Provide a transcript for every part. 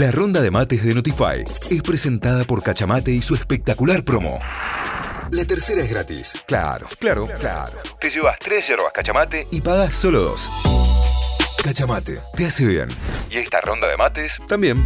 La ronda de mates de Notify es presentada por Cachamate y su espectacular promo. La tercera es gratis. Claro, claro, claro. Te llevas tres yerbas Cachamate y pagas solo dos. Cachamate, te hace bien. Y esta ronda de mates también.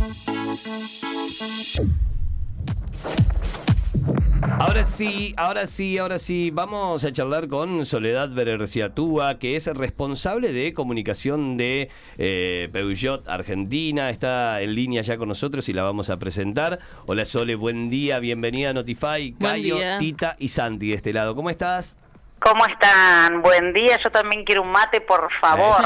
Ahora sí, ahora sí, ahora sí, vamos a charlar con Soledad Bererciatúa, que es responsable de comunicación de eh, Peugeot Argentina. Está en línea ya con nosotros y la vamos a presentar. Hola Sole, buen día, bienvenida a Notify, Cayo, Tita y Santi de este lado. ¿Cómo estás? ¿Cómo están? Buen día. Yo también quiero un mate, por favor.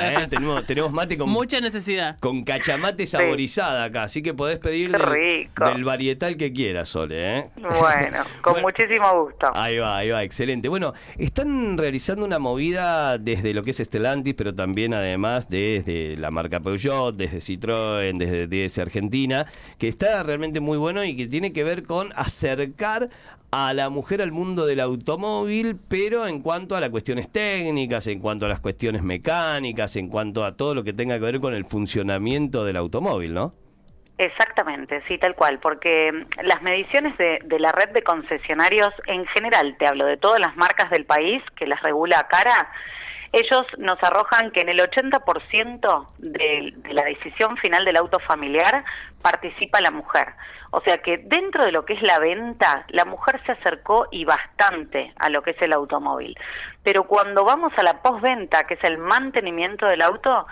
¿eh? tenemos, mate con mucha necesidad. Con cachamate saborizada acá, así que podés pedir del, varietal que quieras, Sole. ¿eh? Bueno, con muchísimo gusto. Ahí va, ahí va, excelente. Bueno, están realizando una movida desde lo que es Estelantis, pero también además desde la marca Peugeot, desde Citroën, desde DS Argentina, que está realmente muy bueno y que tiene que ver con acercar a la mujer al mundo del automóvil, pero en cuanto a las cuestiones técnicas, en cuanto a las cuestiones mecánicas, en cuanto a todo lo que tenga que ver con el funcionamiento del automóvil, ¿no? Exactamente, sí, tal cual, porque las mediciones de, la red de concesionarios en general, te hablo de todas las marcas del país que las regula a cara, ellos nos arrojan que en el 80% de, de la decisión final del auto familiar participa la mujer. O sea que dentro de lo que es la venta, la mujer se acercó y bastante a lo que es el automóvil. Pero cuando vamos a la postventa, que es el mantenimiento del auto,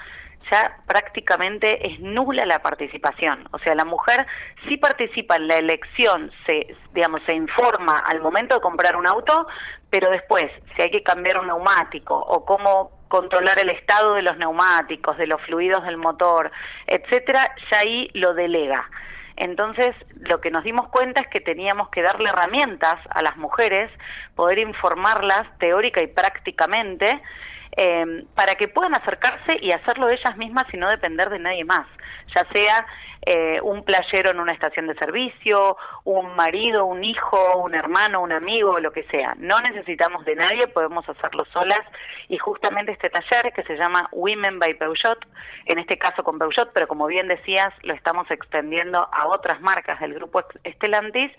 ya prácticamente es nula la participación. O sea, la mujer sí participa en la elección, se, digamos, se informa al momento de comprar un auto, pero después, si hay que cambiar un neumático o cómo controlar el estado de los neumáticos, de los fluidos del motor, etcétera, ya ahí lo delega. Entonces, lo que nos dimos cuenta es que teníamos que darle herramientas a las mujeres, poder informarlas teórica y prácticamente, eh, para que puedan acercarse y hacerlo ellas mismas y no depender de nadie más, ya sea eh, un playero en una estación de servicio, un marido, un hijo, un hermano, un amigo, lo que sea. No necesitamos de nadie, podemos hacerlo solas. Y justamente este taller que se llama Women by Peugeot, en este caso con Peugeot, pero como bien decías, lo estamos extendiendo a otras marcas del grupo Estelantis,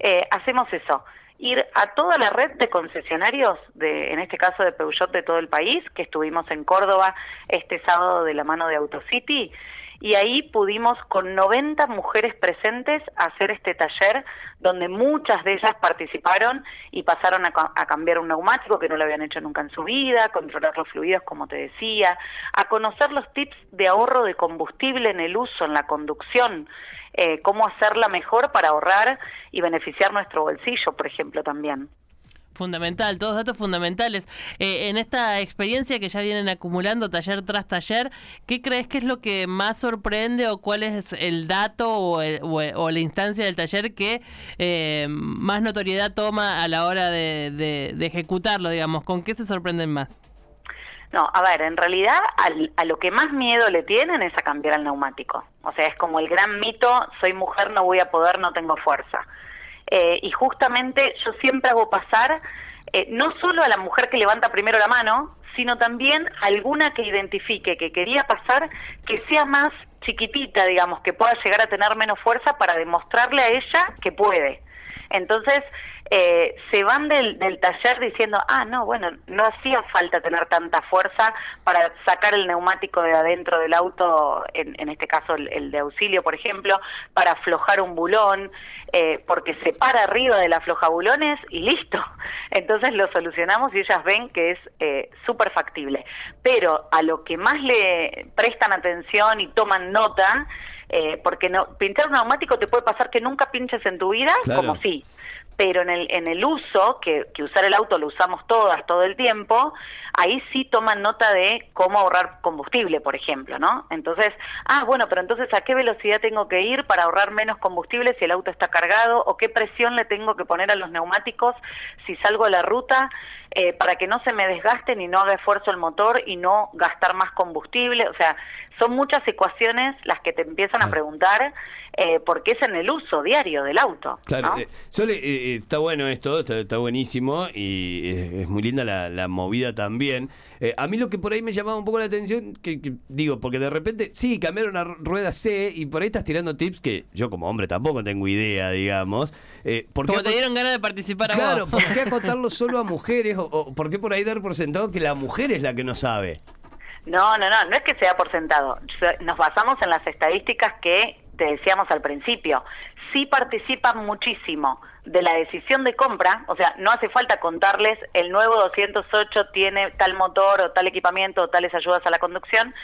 eh, hacemos eso ir a toda la red de concesionarios, de, en este caso de Peugeot de todo el país, que estuvimos en Córdoba este sábado de la mano de AutoCity, y ahí pudimos con 90 mujeres presentes hacer este taller donde muchas de ellas participaron y pasaron a, cambiar un neumático que no lo habían hecho nunca en su vida, controlar los fluidos como te decía, a conocer los tips de ahorro de combustible en el uso, en la conducción, eh, cómo hacerla mejor para ahorrar y beneficiar nuestro bolsillo, por ejemplo, también. Fundamental, todos datos fundamentales. Eh, en esta experiencia que ya vienen acumulando taller tras taller, ¿qué crees que es lo que más sorprende o cuál es el dato o, la instancia del taller que eh, más notoriedad toma a la hora de ejecutarlo, digamos? ¿Con qué se sorprenden más? No, a ver, en realidad a lo que más miedo le tienen es a cambiar el neumático. O sea, es como el gran mito, soy mujer, no voy a poder, no tengo fuerza. Eh, y justamente yo siempre hago pasar eh, no solo a la mujer que levanta primero la mano, sino también alguna que identifique que quería pasar, que sea más chiquitita, digamos, que pueda llegar a tener menos fuerza para demostrarle a ella que puede. Entonces, eh, se van del, taller diciendo, ah, no, bueno, no hacía falta tener tanta fuerza para sacar el neumático de adentro del auto, en, este caso el, de auxilio, por ejemplo, para aflojar un bulón, eh, porque se para arriba de la aflojabulones y listo. Entonces lo solucionamos y ellas ven que es eh, súper factible. Pero a lo que más le prestan atención y toman nota, eh, porque no pinchar un neumático te puede pasar que nunca pinches en tu vida, como sí pero en el, en el uso, que, que, usar el auto lo usamos todas todo el tiempo, ahí sí toman nota de cómo ahorrar combustible, por ejemplo, ¿no? Entonces, ah, bueno, pero entonces a qué velocidad tengo que ir para ahorrar menos combustible si el auto está cargado, o qué presión le tengo que poner a los neumáticos si salgo a la ruta eh, para que no se me desgasten y no haga esfuerzo el motor y no gastar más combustible, o sea, son muchas ecuaciones las que te empiezan a preguntar eh, porque es en el uso diario del auto. Claro, eh, eh, está bueno esto, está, buenísimo y es, muy linda la, movida también. a mí lo que por ahí me llamaba un poco la atención, que, digo, porque de repente, sí, cambiaron a rueda C y por ahí estás tirando tips que yo como hombre tampoco tengo idea, digamos. ¿por Como te dieron ganas de participar a Claro, ¿por qué acotarlo solo a mujeres o, o por qué por ahí dar por sentado que la mujer es la que no sabe? No, no, no, no es que sea por sentado. Nos basamos en las estadísticas que te decíamos al principio. Sí participan muchísimo de la decisión de compra, o sea, no hace falta contarles el nuevo 208 tiene tal motor o tal equipamiento o tales ayudas a la conducción,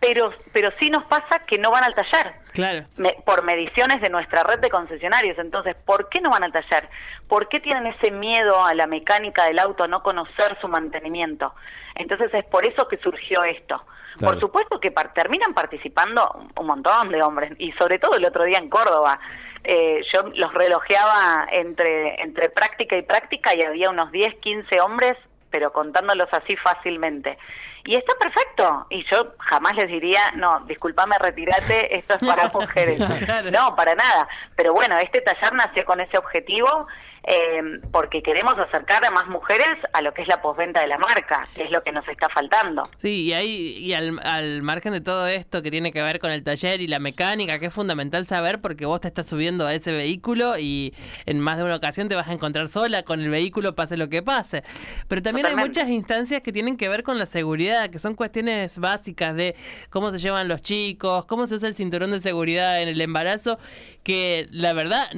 pero, pero sí nos pasa que no van al taller. Claro. por mediciones de nuestra red de concesionarios. Entonces, ¿por qué no van al taller? ¿Por qué tienen ese miedo a la mecánica del auto, a no conocer su mantenimiento? Entonces, es por eso que surgió esto. Por supuesto que terminan participando un montón de hombres, y sobre todo el otro día en Córdoba. Eh, yo los relojeaba entre, entre práctica y práctica y había unos 10, 15 hombres, pero contándolos así fácilmente. Y está perfecto. Y yo jamás les diría, no, discúlpame, retírate, esto es para mujeres. No, para nada. Pero bueno, este taller nació con ese objetivo eh, porque queremos acercar a más mujeres a lo que es la posventa de la marca, que es lo que nos está faltando. Sí, y ahí y al, al, margen de todo esto que tiene que ver con el taller y la mecánica, que es fundamental saber porque vos te estás subiendo a ese vehículo y en más de una ocasión te vas a encontrar sola con el vehículo, pase lo que pase. Pero también hay muchas instancias que tienen que ver con la seguridad, que son cuestiones básicas de cómo se llevan los chicos, cómo se usa el cinturón de seguridad en el embarazo, que la verdad,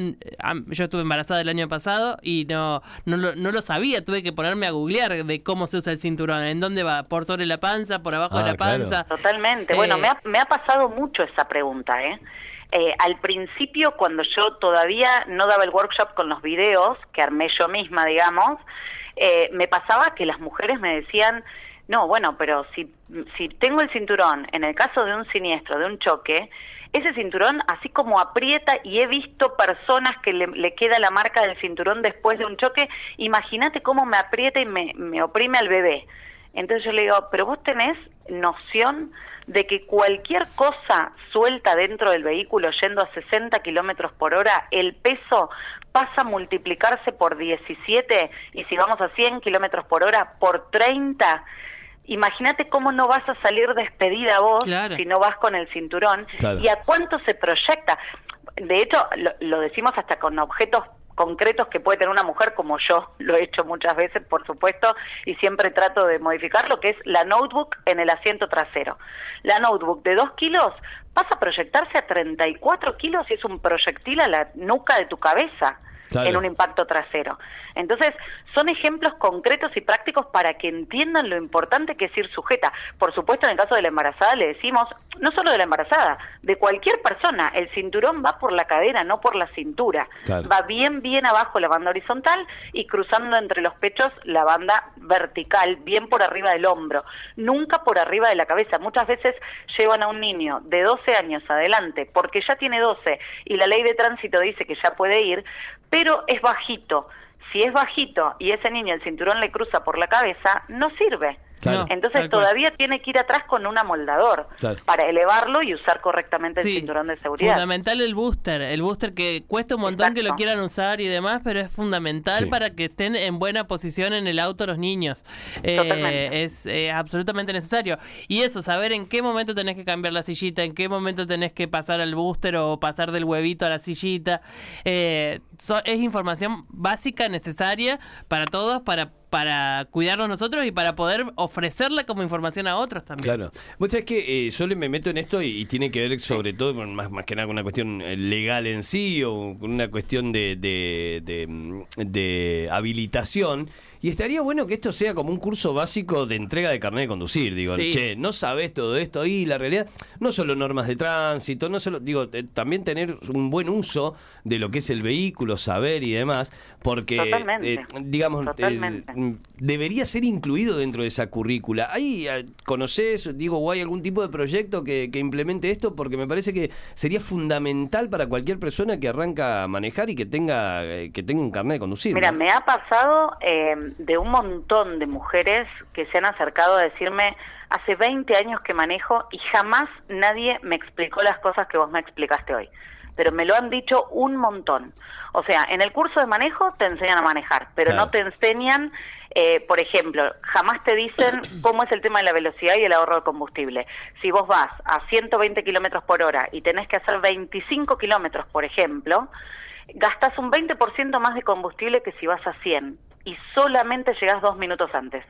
yo estuve embarazada el año pasado, y no, no, lo, no lo sabía. Tuve que ponerme a googlear de cómo se usa el cinturón, en dónde va, por sobre la panza, por abajo de la ah, panza. Totalmente. Bueno, me ha, me ha pasado mucho esa pregunta, ¿eh? Eh, al principio, cuando yo todavía no daba el workshop con los videos, que armé yo misma, digamos, eh, me pasaba que las mujeres me decían, no, bueno, pero si, si tengo el cinturón, en el caso de un siniestro, de un choque, ese cinturón, así como aprieta, y he visto personas que le, queda la marca del cinturón después de un choque, imagínate cómo me aprieta y me, me oprime al bebé. Entonces yo le digo, pero vos tenés noción de que cualquier cosa suelta dentro del vehículo yendo a 60 kilómetros por hora, el peso pasa a multiplicarse por 17 y si vamos a 100 kilómetros por hora, por 30 imagínate cómo no vas a salir despedida vos si no vas con el cinturón y a cuánto se proyecta. De hecho, lo, decimos hasta con objetos concretos que puede tener una mujer, como yo lo he hecho muchas veces, por supuesto, y siempre trato de modificar lo que es la notebook en el asiento trasero. La notebook de 2 kilos pasa a proyectarse a 34 kilos y es un proyectil a la nuca de tu cabeza en un impacto trasero. Entonces, son ejemplos concretos y prácticos para que entiendan lo importante que es ir sujeta. Por supuesto, en el caso de la embarazada le decimos, no solo de la embarazada, de cualquier persona, el cinturón va por la cadera, no por la cintura. Va bien, bien abajo la banda horizontal y cruzando entre los pechos la banda vertical, bien por arriba del hombro, nunca por arriba de la cabeza. Muchas veces llevan a un niño de 12 años adelante porque ya tiene 12 y la ley de tránsito dice que ya puede ir, pero es bajito. Si es bajito y ese niño el cinturón le cruza por la cabeza, no sirve. Entonces todavía tiene que ir atrás con un amoldador para elevarlo y usar correctamente el cinturón de seguridad. Fundamental el booster, el booster que cuesta un montón que lo quieran usar y demás, pero es fundamental para que estén en buena posición en el auto los niños. Eh, es eh, absolutamente necesario. Y eso, saber en qué momento tenés que cambiar la sillita, en qué momento tenés que pasar al booster o pasar del huevito a la sillita. Eh, es información básica, necesaria para todos, para para cuidarnos nosotros y para poder ofrecerla como información a otros también. Claro. Vos sabés que eh, yo me meto en esto y, tiene que ver sobre todo, más, más que nada con una cuestión eh, legal en sí o con una cuestión de, de, de, de habilitación. Y estaría bueno que esto sea como un curso básico de entrega de carnet de conducir. Digo, che, no sabes todo esto y la realidad, no solo normas de tránsito, no solo, digo, eh, también tener un buen uso de lo que es el vehículo, saber y demás, porque, eh, digamos, eh, debería ser incluido dentro de esa currícula. ¿Ahí conoces, digo, o hay algún tipo de proyecto que, implemente esto? Porque me parece que sería fundamental para cualquier persona que arranca a manejar y que tenga, que tenga un carnet de conducir. Mira, me ha pasado de un montón de mujeres que se han acercado a decirme, hace 20 años que manejo y jamás nadie me explicó las cosas que vos me explicaste hoy. pero me lo han dicho un montón. O sea, en el curso de manejo te enseñan a manejar, pero no te enseñan eh, por ejemplo, jamás te dicen cómo es el tema de la velocidad y el ahorro de combustible. Si vos vas a 120 kilómetros por hora y tenés que hacer 25 kilómetros, por ejemplo, gastas un 20% más de combustible que si vas a 100 y solamente llegás dos minutos antes.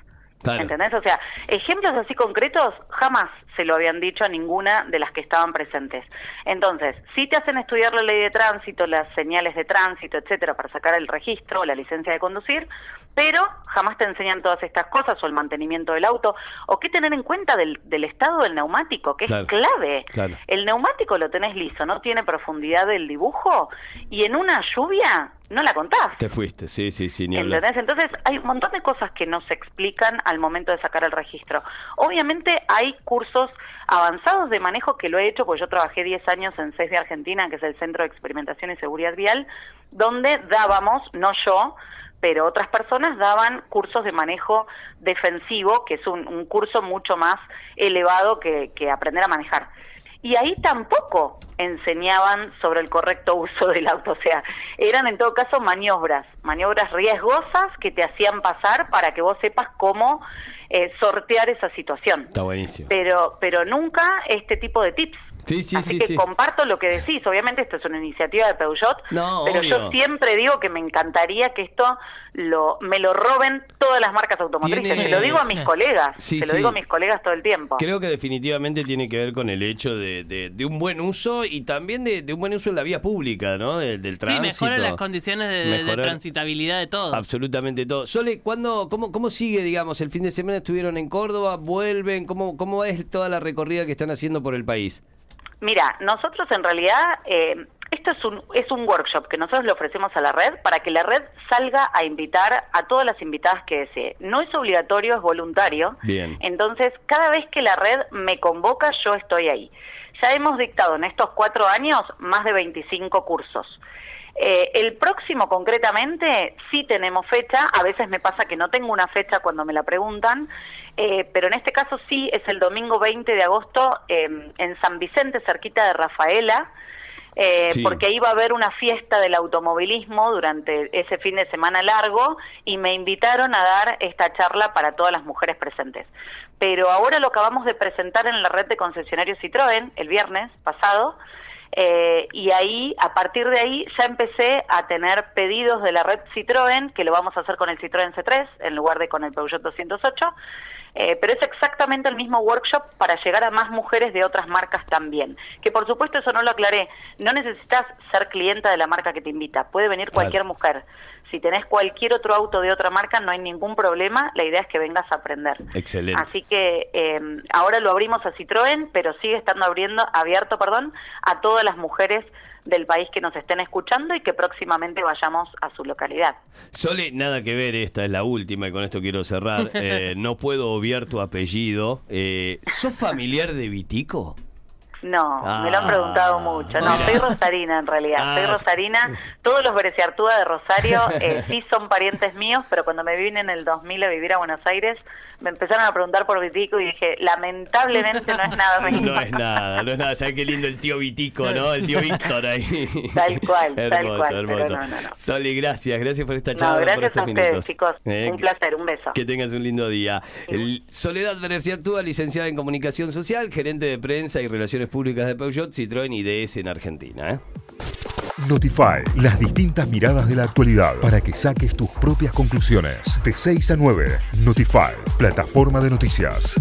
¿Entendés? O sea, ejemplos así concretos jamás se lo habían dicho a ninguna de las que estaban presentes. Entonces, si te hacen estudiar la ley de tránsito, las señales de tránsito, etcétera, para sacar el registro o la licencia de conducir, pero jamás te enseñan todas estas cosas o el mantenimiento del auto o qué tener en cuenta del, estado del neumático, que es clave. El neumático lo tenés liso, no tiene profundidad del dibujo y en una lluvia no la contás. Te fuiste, sí, sí, sí. Ni ¿Entendés? Entonces hay un montón de cosas que no se explican al momento de sacar el registro. Obviamente hay cursos avanzados de manejo que lo he hecho, pues yo trabajé 10 años en CES de Argentina, que es el Centro de Experimentación y Seguridad Vial, donde dábamos, no yo, pero otras personas daban cursos de manejo defensivo, que es un, curso mucho más elevado que, que aprender a manejar y ahí tampoco enseñaban sobre el correcto uso del auto, o sea, eran en todo caso maniobras, maniobras riesgosas que te hacían pasar para que vos sepas cómo eh, sortear esa situación. Está buenísimo. Pero, pero nunca este tipo de tips. Sí, sí, Así que comparto lo que decís. Obviamente esto es una iniciativa de Peugeot, pero yo siempre digo que me encantaría que esto lo me lo roben todas las marcas automotrices. Se lo digo a mis colegas, se lo digo a mis colegas todo el tiempo. Creo que definitivamente tiene que ver con el hecho de, de, un buen uso y también de, un buen uso en la vía pública, ¿no? Del, tránsito. Sí, mejora las condiciones de, transitabilidad de todo. Absolutamente todo. Sole, ¿cuándo, cómo, ¿cómo sigue, digamos? El fin de semana estuvieron en Córdoba, vuelven, ¿cómo, cómo es toda la recorrida que están haciendo por el país? Mira, nosotros en realidad, eh, esto es un, es un workshop que nosotros le ofrecemos a la red para que la red salga a invitar a todas las invitadas que desee. No es obligatorio, es voluntario. Bien. Entonces, cada vez que la red me convoca, yo estoy ahí. Ya hemos dictado en estos cuatro años más de 25 cursos. Eh, el próximo, concretamente, sí tenemos fecha. A veces me pasa que no tengo una fecha cuando me la preguntan, eh, pero en este caso sí es el domingo 20 de agosto em, en San Vicente, cerquita de Rafaela. Eh, porque ahí va a haber una fiesta del automovilismo durante ese fin de semana largo y me invitaron a dar esta charla para todas las mujeres presentes. Pero ahora lo acabamos de presentar en la red de concesionarios Citroën el viernes pasado eh, y ahí, a partir de ahí, ya empecé a tener pedidos de la red Citroën, que lo vamos a hacer con el Citroën C3 en lugar de con el Peugeot 208. Eh, pero es exactamente el mismo workshop para llegar a más mujeres de otras marcas también. Que por supuesto eso no lo aclaré, no necesitas ser clienta de la marca que te invita, puede venir cualquier mujer. Si tenés cualquier otro auto de otra marca no hay ningún problema, la idea es que vengas a aprender. Excelente. Así que eh, ahora lo abrimos a Citroën, pero sigue estando abriendo, abierto perdón, a todas las mujeres del país que nos estén escuchando y que próximamente vayamos a su localidad. Sole, nada que ver, esta es la última y con esto quiero cerrar. Eh, no puedo obviar tu apellido. Eh, ¿Sos familiar de Vitico? No, me lo han preguntado ah, mucho. No, soy rosarina en realidad. soy ah, rosarina. Todos los Bereciartúa de Rosario eh, sí son parientes míos, pero cuando me vine en el 2000 a vivir a Buenos Aires, me empezaron a preguntar por Vitico y dije, lamentablemente no es nada No es nada, no es nada. ¿Sabes qué lindo el tío Vitico, no? El tío Víctor ahí. Tal cual, hermoso, tal cual. Hermoso. Soli, gracias. Gracias por esta charla. No, gracias a ustedes, chicos. Eh, un placer, un beso. Que tengas un lindo día. El Soledad Bereciartúa, licenciada en Comunicación Social, gerente de prensa y relaciones públicas de Peugeot, Citroën y DS en Argentina. ¿eh? Notify, las distintas miradas de la actualidad para que saques tus propias conclusiones. De 6 a 9, Notify, plataforma de noticias.